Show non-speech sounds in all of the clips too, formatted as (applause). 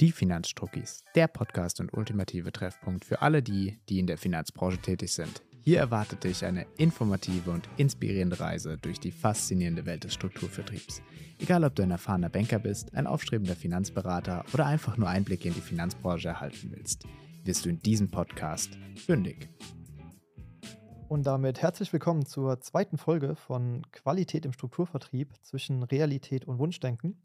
Die Finanzstruckis, der Podcast und ultimative Treffpunkt für alle die, die in der Finanzbranche tätig sind. Hier erwartet dich eine informative und inspirierende Reise durch die faszinierende Welt des Strukturvertriebs. Egal, ob du ein erfahrener Banker bist, ein aufstrebender Finanzberater oder einfach nur Einblicke in die Finanzbranche erhalten willst, wirst du in diesem Podcast fündig. Und damit herzlich willkommen zur zweiten Folge von Qualität im Strukturvertrieb zwischen Realität und Wunschdenken.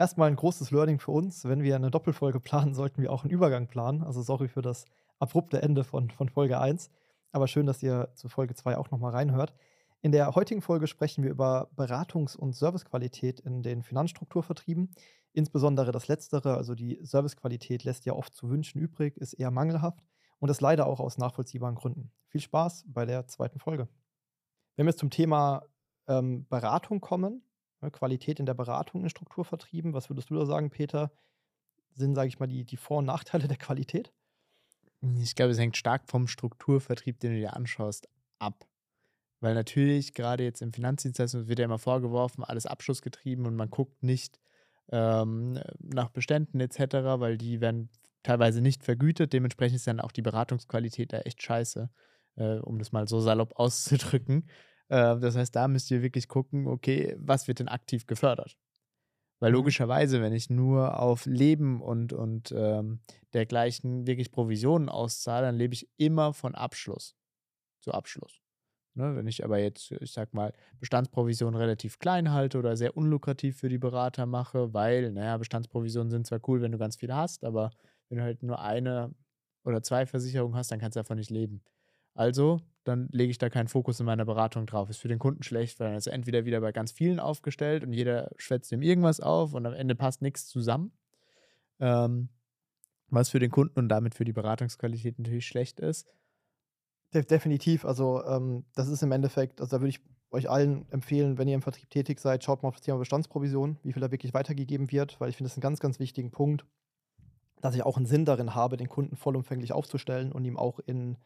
Erstmal ein großes Learning für uns. Wenn wir eine Doppelfolge planen, sollten wir auch einen Übergang planen. Also sorry für das abrupte Ende von, von Folge 1. Aber schön, dass ihr zu Folge 2 auch nochmal reinhört. In der heutigen Folge sprechen wir über Beratungs- und Servicequalität in den Finanzstrukturvertrieben. Insbesondere das Letztere, also die Servicequalität, lässt ja oft zu wünschen übrig, ist eher mangelhaft und das leider auch aus nachvollziehbaren Gründen. Viel Spaß bei der zweiten Folge. Wenn wir jetzt zum Thema ähm, Beratung kommen, Qualität in der Beratung in Strukturvertrieben, was würdest du da sagen, Peter? Sind, sage ich mal, die, die Vor- und Nachteile der Qualität? Ich glaube, es hängt stark vom Strukturvertrieb, den du dir anschaust, ab. Weil natürlich gerade jetzt im Finanzdienstleistung wird ja immer vorgeworfen, alles abschlussgetrieben und man guckt nicht ähm, nach Beständen etc., weil die werden teilweise nicht vergütet. Dementsprechend ist dann auch die Beratungsqualität da echt scheiße, äh, um das mal so salopp auszudrücken. Äh, das heißt, da müsst ihr wirklich gucken, okay, was wird denn aktiv gefördert? Weil mhm. logischerweise, wenn ich nur auf Leben und, und ähm, dergleichen wirklich Provisionen auszahle, dann lebe ich immer von Abschluss zu Abschluss. Ne, wenn ich aber jetzt, ich sag mal, Bestandsprovisionen relativ klein halte oder sehr unlukrativ für die Berater mache, weil, naja, Bestandsprovisionen sind zwar cool, wenn du ganz viel hast, aber wenn du halt nur eine oder zwei Versicherungen hast, dann kannst du davon nicht leben. Also, dann lege ich da keinen Fokus in meiner Beratung drauf. Ist für den Kunden schlecht, weil dann ist er entweder wieder bei ganz vielen aufgestellt und jeder schwätzt ihm irgendwas auf und am Ende passt nichts zusammen. Ähm, was für den Kunden und damit für die Beratungsqualität natürlich schlecht ist. De definitiv. Also, ähm, das ist im Endeffekt, also da würde ich euch allen empfehlen, wenn ihr im Vertrieb tätig seid, schaut mal auf das Thema Bestandsprovision, wie viel da wirklich weitergegeben wird, weil ich finde, das ist ein ganz, ganz wichtigen Punkt, dass ich auch einen Sinn darin habe, den Kunden vollumfänglich aufzustellen und ihm auch in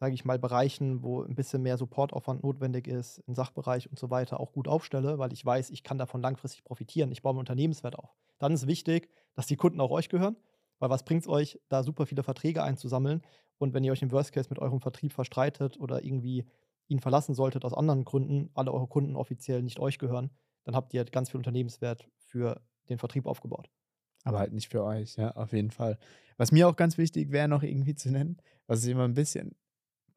sage ich mal, Bereichen, wo ein bisschen mehr Supportaufwand notwendig ist, im Sachbereich und so weiter, auch gut aufstelle, weil ich weiß, ich kann davon langfristig profitieren. Ich baue einen Unternehmenswert auf. Dann ist wichtig, dass die Kunden auch euch gehören, weil was bringt es euch, da super viele Verträge einzusammeln und wenn ihr euch im Worst Case mit eurem Vertrieb verstreitet oder irgendwie ihn verlassen solltet aus anderen Gründen, alle eure Kunden offiziell nicht euch gehören, dann habt ihr ganz viel Unternehmenswert für den Vertrieb aufgebaut. Aber halt nicht für euch, ja, auf jeden Fall. Was mir auch ganz wichtig wäre, noch irgendwie zu nennen, was ich immer ein bisschen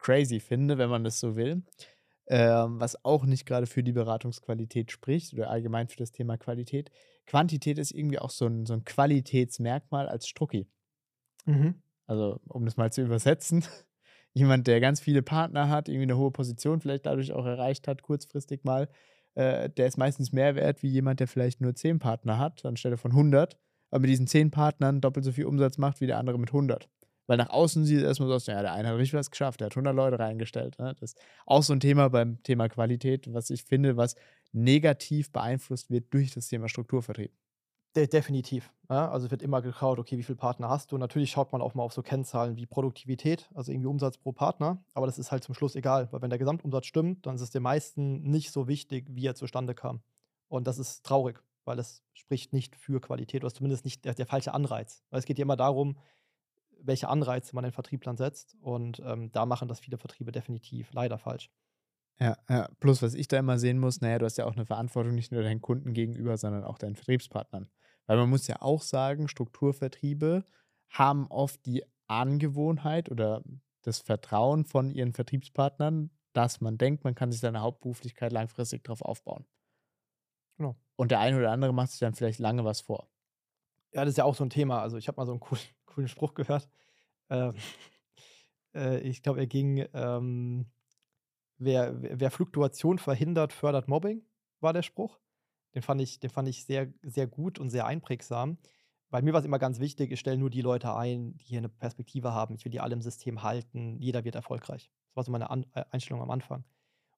crazy finde, wenn man das so will. Ähm, was auch nicht gerade für die Beratungsqualität spricht oder allgemein für das Thema Qualität. Quantität ist irgendwie auch so ein, so ein Qualitätsmerkmal als Strucki. Mhm. Also, um das mal zu übersetzen, (laughs) jemand, der ganz viele Partner hat, irgendwie eine hohe Position vielleicht dadurch auch erreicht hat, kurzfristig mal, äh, der ist meistens mehr wert wie jemand, der vielleicht nur 10 Partner hat, anstelle von 100, aber mit diesen 10 Partnern doppelt so viel Umsatz macht wie der andere mit 100. Weil nach außen sieht es erstmal so aus, ja, der eine hat richtig was geschafft, der hat 100 Leute reingestellt. Ne? Das ist auch so ein Thema beim Thema Qualität, was ich finde, was negativ beeinflusst wird durch das Thema Strukturvertrieb. De definitiv. Ja? Also wird immer geschaut, okay, wie viele Partner hast du? Natürlich schaut man auch mal auf so Kennzahlen wie Produktivität, also irgendwie Umsatz pro Partner, aber das ist halt zum Schluss egal, weil wenn der Gesamtumsatz stimmt, dann ist es den meisten nicht so wichtig, wie er zustande kam. Und das ist traurig, weil es spricht nicht für Qualität oder zumindest nicht der, der falsche Anreiz. Weil es geht ja immer darum, welche Anreize man in Vertrieblern setzt. Und ähm, da machen das viele Vertriebe definitiv leider falsch. Ja, ja, plus was ich da immer sehen muss, naja, du hast ja auch eine Verantwortung nicht nur deinen Kunden gegenüber, sondern auch deinen Vertriebspartnern. Weil man muss ja auch sagen, Strukturvertriebe haben oft die Angewohnheit oder das Vertrauen von ihren Vertriebspartnern, dass man denkt, man kann sich seine Hauptberuflichkeit langfristig darauf aufbauen. Genau. Und der eine oder andere macht sich dann vielleicht lange was vor. Ja, das ist ja auch so ein Thema. Also ich habe mal so einen coolen, (laughs) coolen Spruch gehört. Ähm, äh, ich glaube, er ging, ähm, wer, wer Fluktuation verhindert, fördert Mobbing, war der Spruch. Den fand ich, den fand ich sehr, sehr gut und sehr einprägsam. Weil mir war es immer ganz wichtig, ich stelle nur die Leute ein, die hier eine Perspektive haben. Ich will die alle im System halten. Jeder wird erfolgreich. Das war so meine an äh, Einstellung am Anfang.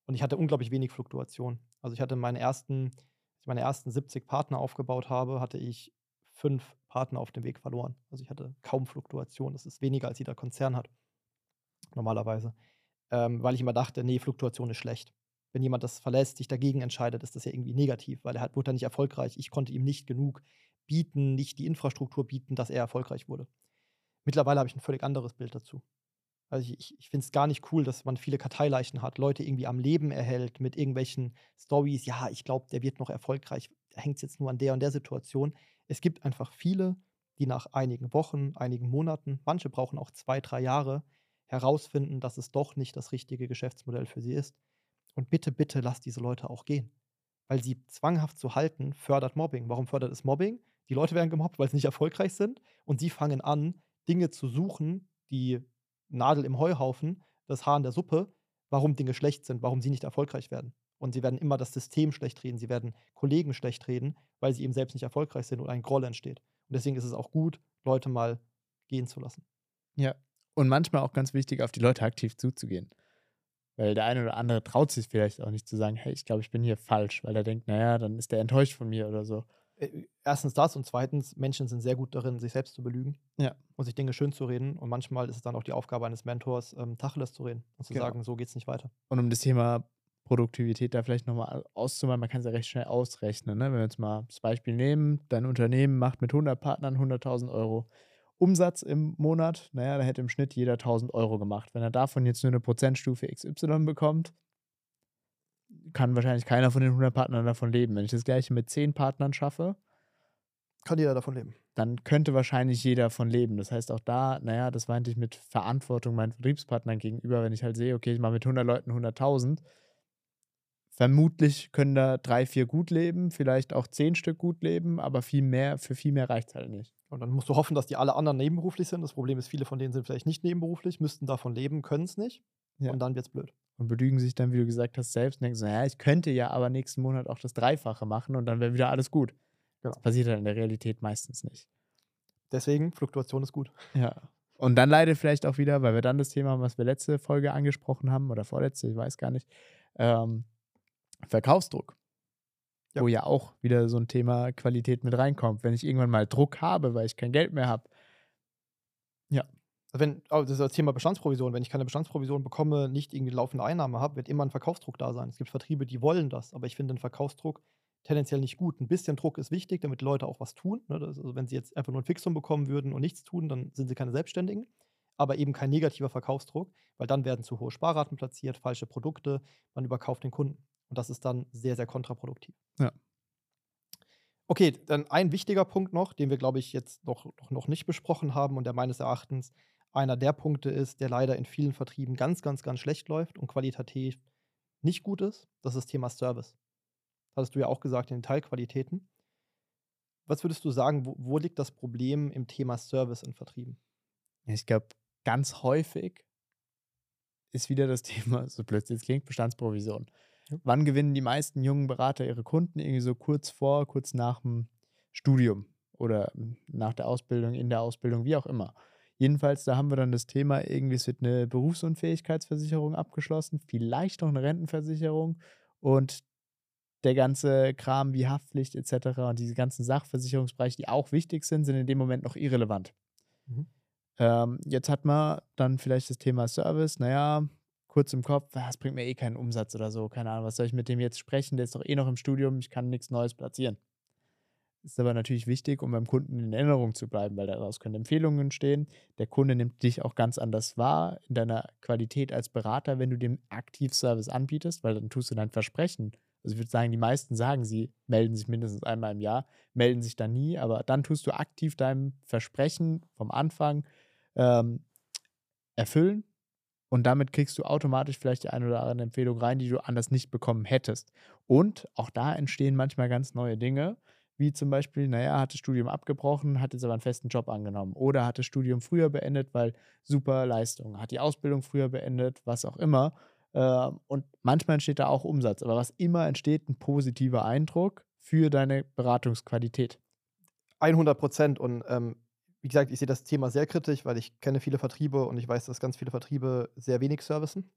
Und ich hatte unglaublich wenig Fluktuation. Also ich hatte meine ersten, als ich meine ersten 70 Partner aufgebaut habe, hatte ich fünf Partner auf dem Weg verloren. Also ich hatte kaum Fluktuation. Das ist weniger, als jeder Konzern hat. Normalerweise. Ähm, weil ich immer dachte, nee, Fluktuation ist schlecht. Wenn jemand das verlässt, sich dagegen entscheidet, ist das ja irgendwie negativ, weil er hat, wurde dann nicht erfolgreich. Ich konnte ihm nicht genug bieten, nicht die Infrastruktur bieten, dass er erfolgreich wurde. Mittlerweile habe ich ein völlig anderes Bild dazu. Also ich, ich finde es gar nicht cool, dass man viele Karteileichen hat, Leute irgendwie am Leben erhält mit irgendwelchen Stories. Ja, ich glaube, der wird noch erfolgreich. Hängt es jetzt nur an der und der Situation. Es gibt einfach viele, die nach einigen Wochen, einigen Monaten, manche brauchen auch zwei, drei Jahre, herausfinden, dass es doch nicht das richtige Geschäftsmodell für sie ist. Und bitte, bitte lasst diese Leute auch gehen. Weil sie zwanghaft zu halten, fördert Mobbing. Warum fördert es Mobbing? Die Leute werden gemobbt, weil sie nicht erfolgreich sind. Und sie fangen an, Dinge zu suchen, die Nadel im Heuhaufen, das Haar in der Suppe, warum Dinge schlecht sind, warum sie nicht erfolgreich werden. Und sie werden immer das System schlecht reden, sie werden Kollegen schlecht reden, weil sie eben selbst nicht erfolgreich sind und ein Groll entsteht. Und deswegen ist es auch gut, Leute mal gehen zu lassen. Ja, und manchmal auch ganz wichtig, auf die Leute aktiv zuzugehen. Weil der eine oder andere traut sich vielleicht auch nicht zu sagen, hey, ich glaube, ich bin hier falsch, weil er denkt, naja, dann ist der enttäuscht von mir oder so. Äh, erstens das und zweitens, Menschen sind sehr gut darin, sich selbst zu belügen ja. und sich Dinge schön zu reden. Und manchmal ist es dann auch die Aufgabe eines Mentors, ähm, Tacheles zu reden und zu genau. sagen, so geht es nicht weiter. Und um das Thema Produktivität da vielleicht nochmal auszumachen, man kann es ja recht schnell ausrechnen. Ne? Wenn wir jetzt mal das Beispiel nehmen, dein Unternehmen macht mit 100 Partnern 100.000 Euro Umsatz im Monat, naja, da hätte im Schnitt jeder 1000 Euro gemacht. Wenn er davon jetzt nur eine Prozentstufe XY bekommt, kann wahrscheinlich keiner von den 100 Partnern davon leben. Wenn ich das gleiche mit 10 Partnern schaffe, kann jeder davon leben. Dann könnte wahrscheinlich jeder davon leben. Das heißt auch da, naja, das meinte ich mit Verantwortung meinen Vertriebspartnern gegenüber, wenn ich halt sehe, okay, ich mache mit 100 Leuten 100.000. Vermutlich können da drei, vier gut leben, vielleicht auch zehn Stück gut leben, aber viel mehr, für viel mehr reicht es halt nicht. Und dann musst du hoffen, dass die alle anderen nebenberuflich sind. Das Problem ist, viele von denen sind vielleicht nicht nebenberuflich, müssten davon leben, können es nicht. Ja. Und dann wird es blöd. Und belügen sich dann, wie du gesagt hast, selbst und denken so, ja, ich könnte ja aber nächsten Monat auch das Dreifache machen und dann wäre wieder alles gut. Genau. Das passiert dann in der Realität meistens nicht. Deswegen, Fluktuation ist gut. Ja. Und dann leidet vielleicht auch wieder, weil wir dann das Thema haben, was wir letzte Folge angesprochen haben oder vorletzte, ich weiß gar nicht, ähm, Verkaufsdruck ja. wo ja auch wieder so ein Thema Qualität mit reinkommt. Wenn ich irgendwann mal Druck habe, weil ich kein Geld mehr habe. Ja. Wenn, also das ist das Thema Bestandsprovision. Wenn ich keine Bestandsprovision bekomme, nicht irgendwie laufende Einnahme habe, wird immer ein Verkaufsdruck da sein. Es gibt Vertriebe, die wollen das, aber ich finde den Verkaufsdruck tendenziell nicht gut. Ein bisschen Druck ist wichtig, damit Leute auch was tun. Ne? Also wenn sie jetzt einfach nur ein Fixum bekommen würden und nichts tun, dann sind sie keine Selbstständigen. Aber eben kein negativer Verkaufsdruck, weil dann werden zu hohe Sparraten platziert, falsche Produkte, man überkauft den Kunden. Und das ist dann sehr, sehr kontraproduktiv. Ja. Okay, dann ein wichtiger Punkt noch, den wir, glaube ich, jetzt noch, noch, noch nicht besprochen haben und der meines Erachtens einer der Punkte ist, der leider in vielen Vertrieben ganz, ganz, ganz schlecht läuft und qualitativ nicht gut ist. Das ist das Thema Service. Hattest du ja auch gesagt in den Teilqualitäten. Was würdest du sagen, wo, wo liegt das Problem im Thema Service in Vertrieben? Ich glaube, ganz häufig ist wieder das (laughs) Thema, so plötzlich klingt, Bestandsprovision. Ja. Wann gewinnen die meisten jungen Berater ihre Kunden? Irgendwie so kurz vor, kurz nach dem Studium oder nach der Ausbildung, in der Ausbildung, wie auch immer. Jedenfalls, da haben wir dann das Thema, irgendwie es wird eine Berufsunfähigkeitsversicherung abgeschlossen, vielleicht noch eine Rentenversicherung und der ganze Kram wie Haftpflicht etc. und diese ganzen Sachversicherungsbereiche, die auch wichtig sind, sind in dem Moment noch irrelevant. Mhm. Ähm, jetzt hat man dann vielleicht das Thema Service, naja, kurz im Kopf, das bringt mir eh keinen Umsatz oder so, keine Ahnung, was soll ich mit dem jetzt sprechen, der ist doch eh noch im Studium, ich kann nichts Neues platzieren. Ist aber natürlich wichtig, um beim Kunden in Erinnerung zu bleiben, weil daraus können Empfehlungen entstehen. Der Kunde nimmt dich auch ganz anders wahr in deiner Qualität als Berater, wenn du dem Aktivservice anbietest, weil dann tust du dein Versprechen. Also ich würde sagen, die meisten sagen, sie melden sich mindestens einmal im Jahr, melden sich dann nie, aber dann tust du aktiv deinem Versprechen vom Anfang ähm, erfüllen und damit kriegst du automatisch vielleicht die eine oder andere Empfehlung rein, die du anders nicht bekommen hättest. Und auch da entstehen manchmal ganz neue Dinge, wie zum Beispiel, naja, hat das Studium abgebrochen, hat jetzt aber einen festen Job angenommen. Oder hat das Studium früher beendet, weil super Leistung, hat die Ausbildung früher beendet, was auch immer. Ähm, und manchmal entsteht da auch Umsatz. Aber was immer entsteht, ein positiver Eindruck für deine Beratungsqualität. 100 Prozent. Und ähm, wie gesagt, ich sehe das Thema sehr kritisch, weil ich kenne viele Vertriebe und ich weiß, dass ganz viele Vertriebe sehr wenig servicen.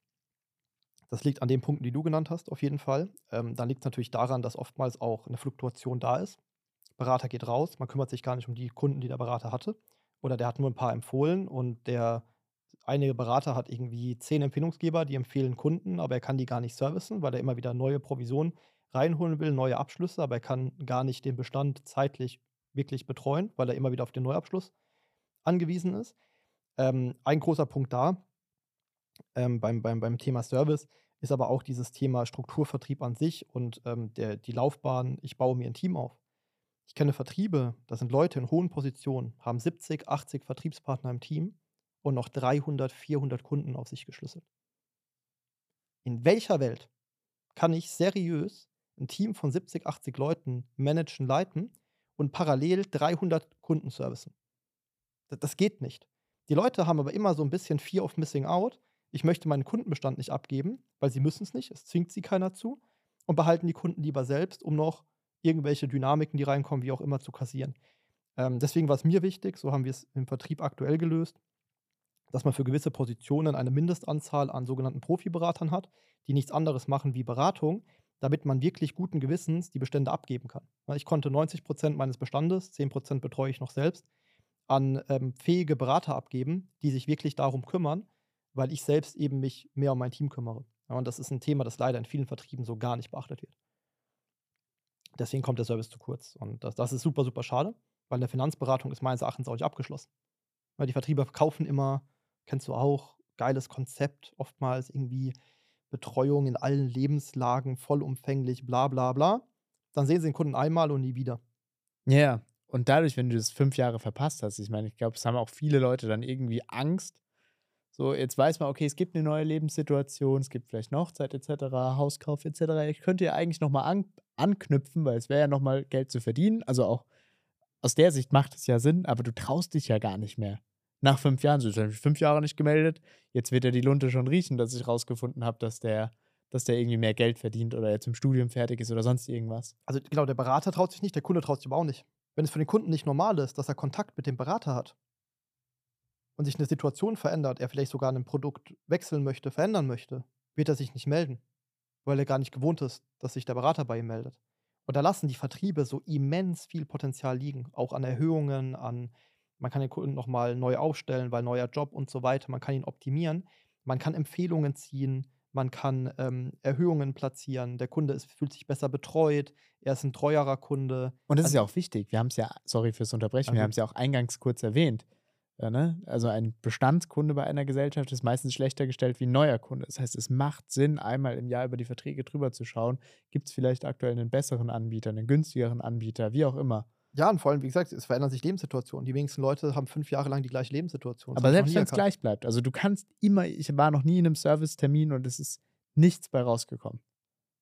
Das liegt an den Punkten, die du genannt hast, auf jeden Fall. Ähm, dann liegt es natürlich daran, dass oftmals auch eine Fluktuation da ist. Berater geht raus, man kümmert sich gar nicht um die Kunden, die der Berater hatte. Oder der hat nur ein paar empfohlen und der einige Berater hat irgendwie zehn Empfehlungsgeber, die empfehlen Kunden, aber er kann die gar nicht servicen, weil er immer wieder neue Provisionen reinholen will, neue Abschlüsse, aber er kann gar nicht den Bestand zeitlich wirklich betreuen, weil er immer wieder auf den Neuabschluss angewiesen ist. Ähm, ein großer Punkt da ähm, beim, beim, beim Thema Service ist aber auch dieses Thema Strukturvertrieb an sich und ähm, der, die Laufbahn, ich baue mir ein Team auf. Ich kenne Vertriebe, das sind Leute in hohen Positionen, haben 70, 80 Vertriebspartner im Team und noch 300, 400 Kunden auf sich geschlüsselt. In welcher Welt kann ich seriös ein Team von 70, 80 Leuten managen, leiten und parallel 300 Kunden servicen? Das, das geht nicht. Die Leute haben aber immer so ein bisschen Fear of Missing Out. Ich möchte meinen Kundenbestand nicht abgeben, weil sie müssen es nicht, es zwingt sie keiner zu und behalten die Kunden lieber selbst, um noch irgendwelche Dynamiken, die reinkommen, wie auch immer, zu kassieren. Ähm, deswegen war es mir wichtig, so haben wir es im Vertrieb aktuell gelöst, dass man für gewisse Positionen eine Mindestanzahl an sogenannten Profiberatern hat, die nichts anderes machen wie Beratung, damit man wirklich guten Gewissens die Bestände abgeben kann. Ich konnte 90 Prozent meines Bestandes, 10 Prozent betreue ich noch selbst, an ähm, fähige Berater abgeben, die sich wirklich darum kümmern, weil ich selbst eben mich mehr um mein Team kümmere. Ja, und das ist ein Thema, das leider in vielen Vertrieben so gar nicht beachtet wird. Deswegen kommt der Service zu kurz. Und das, das ist super, super schade, weil eine Finanzberatung ist meines Erachtens auch nicht abgeschlossen. Weil die Vertriebe kaufen immer, kennst du auch, geiles Konzept, oftmals irgendwie Betreuung in allen Lebenslagen, vollumfänglich, bla bla bla. Dann sehen sie den Kunden einmal und nie wieder. Ja, yeah. und dadurch, wenn du das fünf Jahre verpasst hast, ich meine, ich glaube, es haben auch viele Leute dann irgendwie Angst. So, jetzt weiß man, okay, es gibt eine neue Lebenssituation, es gibt vielleicht eine Hochzeit etc., Hauskauf etc. Ich könnte ja eigentlich nochmal an, anknüpfen, weil es wäre ja nochmal Geld zu verdienen. Also auch aus der Sicht macht es ja Sinn, aber du traust dich ja gar nicht mehr. Nach fünf Jahren, so ich fünf Jahre nicht gemeldet, jetzt wird ja die Lunte schon riechen, dass ich rausgefunden habe, dass der, dass der irgendwie mehr Geld verdient oder jetzt im Studium fertig ist oder sonst irgendwas. Also genau, der Berater traut sich nicht, der Kunde traut sich aber auch nicht. Wenn es für den Kunden nicht normal ist, dass er Kontakt mit dem Berater hat und sich eine Situation verändert, er vielleicht sogar ein Produkt wechseln möchte, verändern möchte, wird er sich nicht melden weil er gar nicht gewohnt ist, dass sich der Berater bei ihm meldet. Und da lassen die Vertriebe so immens viel Potenzial liegen, auch an Erhöhungen, an man kann den Kunden nochmal neu aufstellen, weil neuer Job und so weiter, man kann ihn optimieren, man kann Empfehlungen ziehen, man kann ähm, Erhöhungen platzieren, der Kunde ist, fühlt sich besser betreut, er ist ein treuerer Kunde. Und das also, ist ja auch wichtig, wir haben es ja, sorry fürs Unterbrechen, wir haben es ja auch eingangs kurz erwähnt, ja, ne? Also ein Bestandskunde bei einer Gesellschaft ist meistens schlechter gestellt wie ein neuer Kunde. Das heißt, es macht Sinn, einmal im Jahr über die Verträge drüber zu schauen. Gibt es vielleicht aktuell einen besseren Anbieter, einen günstigeren Anbieter, wie auch immer. Ja, und vor allem, wie gesagt, es verändern sich Lebenssituationen. Die wenigsten Leute haben fünf Jahre lang die gleiche Lebenssituation. Das Aber selbst wenn es gleich bleibt, also du kannst immer, ich war noch nie in einem Servicetermin und es ist nichts bei rausgekommen.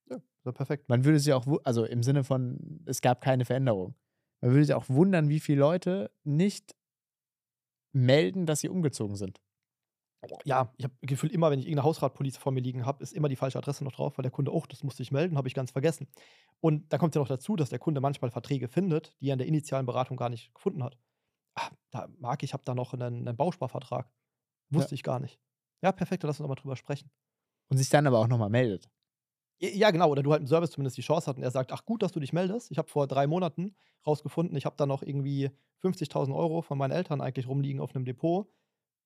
Ja, so perfekt. Man würde sich auch, also im Sinne von, es gab keine Veränderung. Man würde sich auch wundern, wie viele Leute nicht melden, dass sie umgezogen sind. Ja, ich habe gefühlt immer, wenn ich irgendeine Hausratpolice vor mir liegen habe, ist immer die falsche Adresse noch drauf, weil der Kunde, oh, das musste ich melden, habe ich ganz vergessen. Und da kommt ja noch dazu, dass der Kunde manchmal Verträge findet, die er in der initialen Beratung gar nicht gefunden hat. Ah, da mag ich, habe da noch einen, einen Bausparvertrag. Wusste ja. ich gar nicht. Ja, perfekt, lass uns aber drüber sprechen. Und sich dann aber auch nochmal meldet. Ja, genau. Oder du halt im Service zumindest die Chance hast und er sagt, ach gut, dass du dich meldest. Ich habe vor drei Monaten rausgefunden, ich habe da noch irgendwie 50.000 Euro von meinen Eltern eigentlich rumliegen auf einem Depot.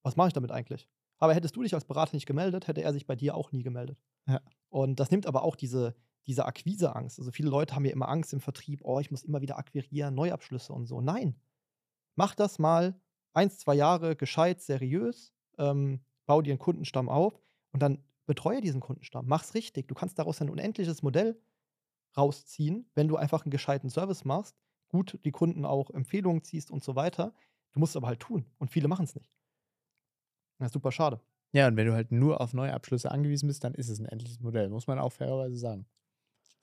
Was mache ich damit eigentlich? Aber hättest du dich als Berater nicht gemeldet, hätte er sich bei dir auch nie gemeldet. Ja. Und das nimmt aber auch diese, diese Akquiseangst. Also viele Leute haben ja immer Angst im Vertrieb, oh, ich muss immer wieder akquirieren, Neuabschlüsse und so. Nein. Mach das mal eins, zwei Jahre gescheit, seriös, ähm, bau dir einen Kundenstamm auf und dann betreue diesen Kundenstamm. Mach's richtig. Du kannst daraus ein unendliches Modell rausziehen, wenn du einfach einen gescheiten Service machst, gut die Kunden auch Empfehlungen ziehst und so weiter. Du musst es aber halt tun. Und viele machen es nicht. Das ist super schade. Ja, und wenn du halt nur auf neue Abschlüsse angewiesen bist, dann ist es ein endliches Modell, muss man auch fairerweise sagen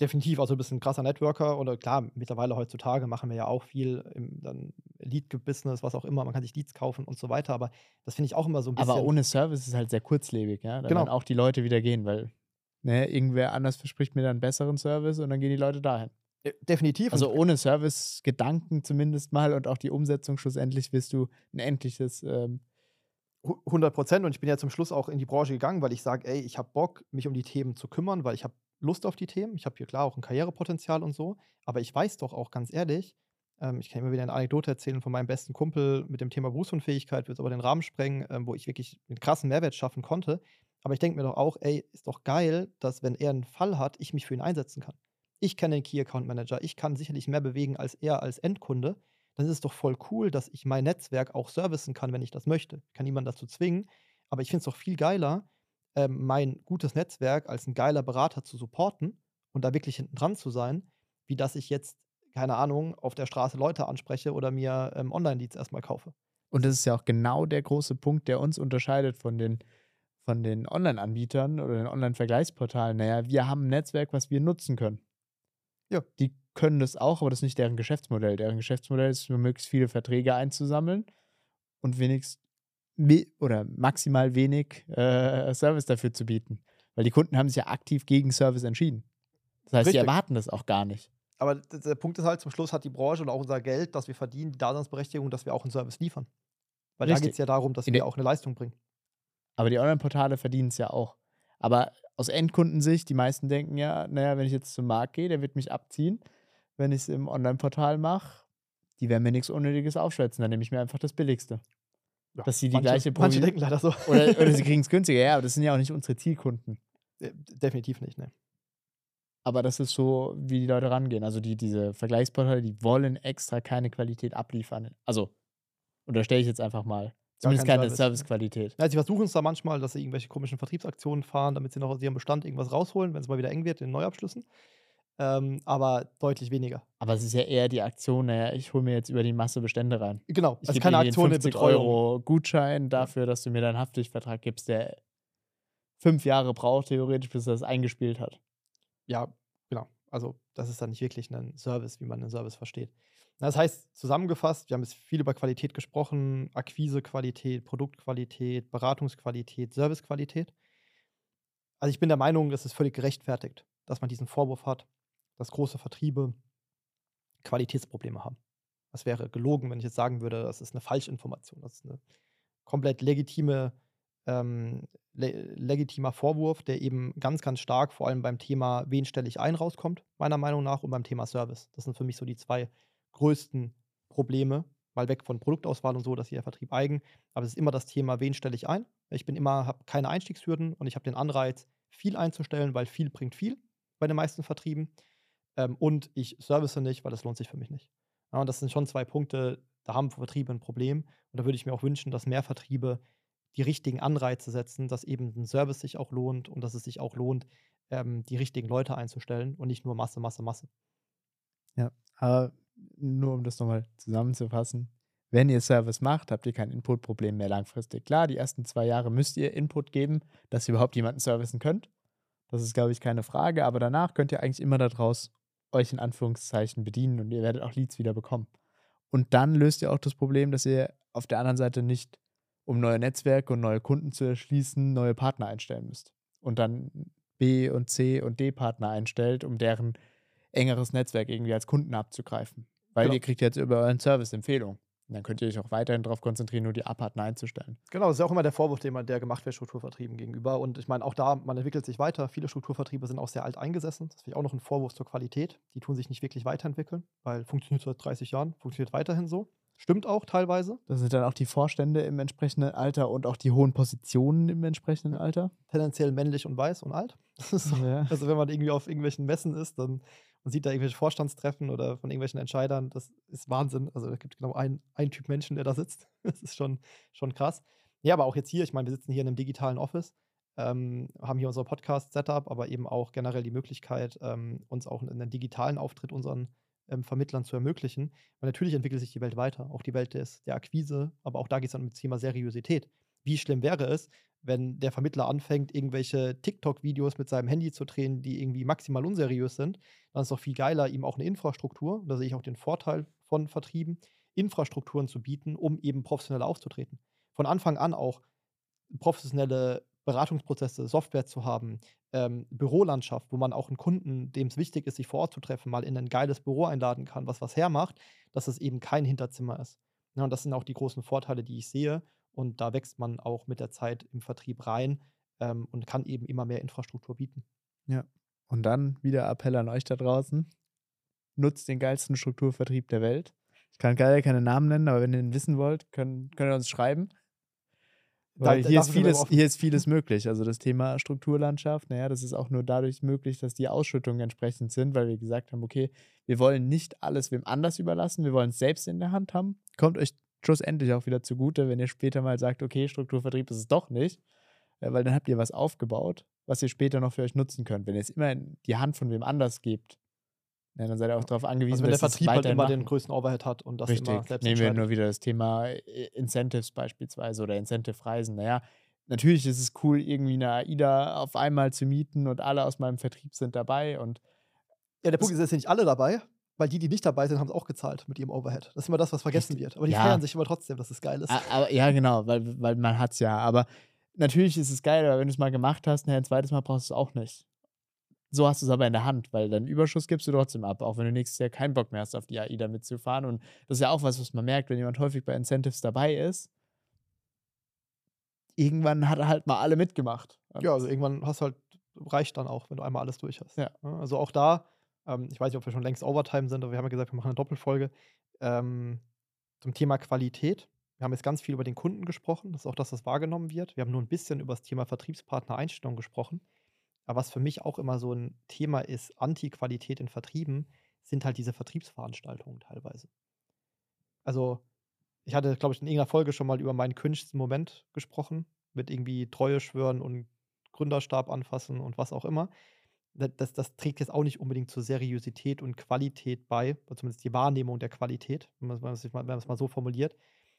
definitiv, also du bist ein krasser Networker oder klar, mittlerweile heutzutage machen wir ja auch viel im dann Lead-Business, was auch immer, man kann sich Leads kaufen und so weiter, aber das finde ich auch immer so ein bisschen. Aber ohne Service ist es halt sehr kurzlebig, ja. Da genau. werden auch die Leute wieder gehen, weil ne, irgendwer anders verspricht mir dann einen besseren Service und dann gehen die Leute dahin. Definitiv. Also ohne Service-Gedanken zumindest mal und auch die Umsetzung schlussendlich wirst du ein endliches ähm, 100 Prozent. Und ich bin ja zum Schluss auch in die Branche gegangen, weil ich sage, ey, ich habe Bock, mich um die Themen zu kümmern, weil ich habe Lust auf die Themen. Ich habe hier klar auch ein Karrierepotenzial und so. Aber ich weiß doch auch ganz ehrlich, ähm, ich kann immer wieder eine Anekdote erzählen von meinem besten Kumpel mit dem Thema Berufsunfähigkeit, wird aber den Rahmen sprengen, ähm, wo ich wirklich einen krassen Mehrwert schaffen konnte. Aber ich denke mir doch auch, ey, ist doch geil, dass, wenn er einen Fall hat, ich mich für ihn einsetzen kann. Ich kenne den Key Account Manager, ich kann sicherlich mehr bewegen als er als Endkunde. Dann ist es doch voll cool, dass ich mein Netzwerk auch servicen kann, wenn ich das möchte. Ich kann niemanden dazu zwingen, aber ich finde es doch viel geiler, ähm, mein gutes Netzwerk als ein geiler Berater zu supporten und da wirklich hinten dran zu sein, wie dass ich jetzt, keine Ahnung, auf der Straße Leute anspreche oder mir ähm, Online-Leads erstmal kaufe. Und das ist ja auch genau der große Punkt, der uns unterscheidet von den, von den Online-Anbietern oder den Online-Vergleichsportalen. Naja, wir haben ein Netzwerk, was wir nutzen können. Ja. Die können das auch, aber das ist nicht deren Geschäftsmodell. Deren Geschäftsmodell ist, möglichst viele Verträge einzusammeln und wenigstens oder maximal wenig äh, Service dafür zu bieten. Weil die Kunden haben sich ja aktiv gegen Service entschieden. Das heißt, Richtig. sie erwarten das auch gar nicht. Aber der Punkt ist halt, zum Schluss hat die Branche und auch unser Geld, das wir verdienen, die Daseinsberechtigung, dass wir auch einen Service liefern. Weil da Richtig. geht es ja darum, dass In wir auch eine Leistung bringen. Aber die Online-Portale verdienen es ja auch. Aber aus Endkundensicht, die meisten denken ja, naja, wenn ich jetzt zum Markt gehe, der wird mich abziehen. Wenn ich es im Online-Portal mache, die werden mir nichts Unnötiges aufschwätzen. Dann nehme ich mir einfach das Billigste. Ja, Dass sie die manche, gleiche Manche Provi- denken leider so. Oder, oder sie (laughs) kriegen es günstiger. Ja, aber das sind ja auch nicht unsere Zielkunden. Äh, Definitiv nicht, ne. Aber das ist so, wie die Leute rangehen. Also die, diese Vergleichsportale, die wollen extra keine Qualität abliefern. Also, unterstelle ich jetzt einfach mal. Zumindest kein keine Service. Servicequalität. Ja, sie versuchen es da manchmal, dass sie irgendwelche komischen Vertriebsaktionen fahren, damit sie noch aus ihrem Bestand irgendwas rausholen, wenn es mal wieder eng wird in Neuabschlüssen. Ähm, aber deutlich weniger. Aber es ist ja eher die Aktion, naja, ich hole mir jetzt über die Masse Bestände rein. Genau, Ich also keine Aktion einen in 50 Betreuung. Euro Gutschein dafür, dass du mir deinen Haftpflichtvertrag gibst, der fünf Jahre braucht, theoretisch, bis er das eingespielt hat. Ja, genau. Also, das ist dann nicht wirklich ein Service, wie man einen Service versteht. Das heißt, zusammengefasst, wir haben jetzt viel über Qualität gesprochen: Akquisequalität, Produktqualität, Beratungsqualität, Servicequalität. Also, ich bin der Meinung, es ist völlig gerechtfertigt, dass man diesen Vorwurf hat, dass große Vertriebe Qualitätsprobleme haben. Das wäre gelogen, wenn ich jetzt sagen würde, das ist eine Falschinformation. Das ist eine komplett legitime, ähm, le legitimer Vorwurf, der eben ganz, ganz stark vor allem beim Thema, wen stelle ich ein, rauskommt, meiner Meinung nach, und beim Thema Service. Das sind für mich so die zwei größten Probleme, mal weg von Produktauswahl und so, das ist ja Vertrieb eigen, aber es ist immer das Thema, wen stelle ich ein. Ich bin immer, habe keine Einstiegshürden und ich habe den Anreiz, viel einzustellen, weil viel bringt viel bei den meisten Vertrieben. Ähm, und ich service nicht, weil das lohnt sich für mich nicht. Ja, und das sind schon zwei Punkte, da haben Vertriebe ein Problem. Und da würde ich mir auch wünschen, dass mehr Vertriebe die richtigen Anreize setzen, dass eben ein Service sich auch lohnt und dass es sich auch lohnt, ähm, die richtigen Leute einzustellen und nicht nur Masse, Masse, Masse. Aber nur um das nochmal zusammenzufassen, wenn ihr Service macht, habt ihr kein Input-Problem mehr langfristig. Klar, die ersten zwei Jahre müsst ihr Input geben, dass ihr überhaupt jemanden servicen könnt. Das ist, glaube ich, keine Frage. Aber danach könnt ihr eigentlich immer daraus euch in Anführungszeichen bedienen und ihr werdet auch Leads wieder bekommen. Und dann löst ihr auch das Problem, dass ihr auf der anderen Seite nicht, um neue Netzwerke und neue Kunden zu erschließen, neue Partner einstellen müsst. Und dann B und C und D Partner einstellt, um deren engeres Netzwerk irgendwie als Kunden abzugreifen. Weil Genau. ihr kriegt jetzt über euren Service Empfehlungen. Und dann könnt ihr euch auch weiterhin darauf konzentrieren, nur die A-Partner einzustellen. Genau, das ist ja auch immer der Vorwurf, den man, der gemacht wird Strukturvertrieben gegenüber. Und ich meine, auch da, man entwickelt sich weiter. Viele Strukturvertriebe sind auch sehr alt eingesessen. Das ich auch noch ein Vorwurf zur Qualität. Die tun sich nicht wirklich weiterentwickeln, weil funktioniert seit 30 Jahren, funktioniert weiterhin so. Stimmt auch teilweise. Das sind dann auch die Vorstände im entsprechenden Alter und auch die hohen Positionen im entsprechenden Alter. Tendenziell männlich und weiß und alt. Ist (laughs) so. Ja. Also wenn man irgendwie auf irgendwelchen Messen ist, dann man sieht da irgendwelche Vorstandstreffen oder von irgendwelchen Entscheidern, das ist Wahnsinn. Also da gibt es genau einen, einen Typ Menschen, der da sitzt. (laughs) Das ist schon, schon krass. Ja, aber auch jetzt hier, ich meine, wir sitzen hier in einem digitalen Office, ähm, haben hier unser Podcast-Setup, aber eben auch generell die Möglichkeit, ähm, uns auch einen digitalen Auftritt unseren ähm, Vermittlern zu ermöglichen. Weil natürlich entwickelt sich die Welt weiter, auch die Welt des, der Akquise, aber auch da geht es dann um das Thema Seriosität. Wie schlimm wäre es, wenn der Vermittler anfängt, irgendwelche TikTok-Videos mit seinem Handy zu drehen, die irgendwie maximal unseriös sind, dann ist es doch viel geiler, ihm auch eine Infrastruktur, da sehe ich auch den Vorteil von Vertrieben, Infrastrukturen zu bieten, um eben professionell aufzutreten. Von Anfang an auch professionelle Beratungsprozesse, Software zu haben, ähm, Bürolandschaft, wo man auch einen Kunden, dem es wichtig ist, sich vor Ort zu treffen, mal in ein geiles Büro einladen kann, was was hermacht, dass es eben kein Hinterzimmer ist. Ja, und das sind auch die großen Vorteile, die ich sehe. Und da wächst man auch mit der Zeit im Vertrieb rein ähm, und kann eben immer mehr Infrastruktur bieten. Und dann wieder Appell an euch da draußen. Nutzt den geilsten Strukturvertrieb der Welt. Ich kann leider keine Namen nennen, aber wenn ihr ihn wissen wollt, können, könnt ihr uns schreiben. Weil da hier, ist vieles, hier ist vieles möglich. Also das Thema Strukturlandschaft, naja, das ist auch nur dadurch möglich, dass die Ausschüttungen entsprechend sind, weil wir gesagt haben, okay, wir wollen nicht alles wem anders überlassen, wir wollen es selbst in der Hand haben. Kommt euch schlussendlich auch wieder zugute, wenn ihr später mal sagt, okay, Strukturvertrieb ist es doch nicht, äh, weil dann habt ihr was aufgebaut, was ihr später noch für euch nutzen könnt. Wenn ihr es immer in die Hand von wem anders gebt, ja, dann seid ihr auch darauf angewiesen, Also wenn der Vertrieb halt immer machen. den größten Overhead hat und das Richtig. immer selbst Nehmen wir nur wieder das Thema äh, Incentives beispielsweise oder Incentive-Reisen. Naja, natürlich ist es cool, irgendwie eine AIDA auf einmal zu mieten und alle aus meinem Vertrieb sind dabei und Ja, der Punkt ist, es sind nicht alle dabei, weil die, die nicht dabei sind, haben es auch gezahlt mit ihrem Overhead. Das ist immer das, was vergessen Richtig. wird. Aber die Ja. feiern sich immer trotzdem, dass es geil ist. Aber ja, genau, weil, weil man hat es ja. Aber natürlich ist es geil, aber wenn du es mal gemacht hast, naja, ein zweites Mal brauchst du es auch nicht. So hast du es aber in der Hand, weil deinen Überschuss gibst du trotzdem ab, auch wenn du nächstes Jahr keinen Bock mehr hast, auf die AIDA mitzufahren. Und das ist ja auch was, was man merkt, wenn jemand häufig bei Incentives dabei ist. Irgendwann hat er halt mal alle mitgemacht. Ja, also irgendwann hast du halt, reicht dann auch, wenn du einmal alles durch hast. Ja. Also auch da, ähm, ich weiß nicht, ob wir schon längst Overtime sind, aber wir haben ja gesagt, wir machen eine Doppelfolge. Ähm, zum Thema Qualität. Wir haben jetzt ganz viel über den Kunden gesprochen. Das ist auch das, was wahrgenommen wird. Wir haben nur ein bisschen über das Thema Vertriebspartner-Einstellung gesprochen. Aber was für mich auch immer so ein Thema ist, Anti-Qualität in Vertrieben, sind halt diese Vertriebsveranstaltungen teilweise. Also, ich hatte, glaube ich, in irgendeiner Folge schon mal über meinen cringesten Moment gesprochen, mit irgendwie Treue schwören und Gründerstab anfassen und was auch immer. Da- Das, das trägt jetzt auch nicht unbedingt zur Seriosität und Qualität bei, zumindest die Wahrnehmung der Qualität, wenn man es mal, mal so formuliert.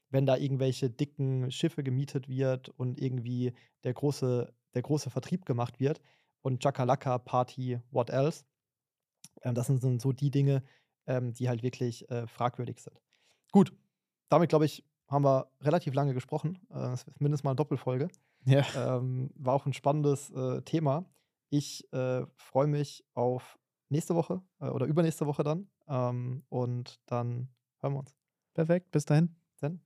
Wenn da irgendwelche dicken Schiffe gemietet wird und irgendwie der große, der große Vertrieb gemacht wird und Chakalaka, Party, what else. Ähm, das sind, sind so die Dinge, ähm, die halt wirklich äh, fragwürdig sind. Gut, damit glaube ich, haben wir relativ lange gesprochen. Äh, das ist mindestens mal eine Doppelfolge. ja. Ähm, war auch ein spannendes äh, Thema. Ich äh, freue mich auf nächste Woche äh, oder übernächste Woche dann. Ähm, und dann hören wir uns. Perfekt, bis dahin. Dann